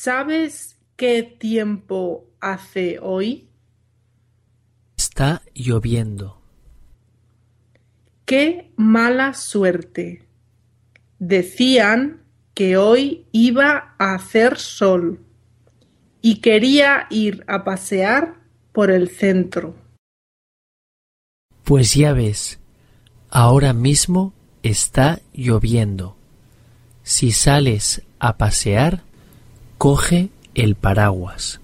¿Sabes qué tiempo hace hoy? Está lloviendo. ¡Qué mala suerte! Decían que hoy iba a hacer sol y quería ir a pasear por el centro. Pues ya ves, ahora mismo está lloviendo. Si sales a pasear, coge el paraguas.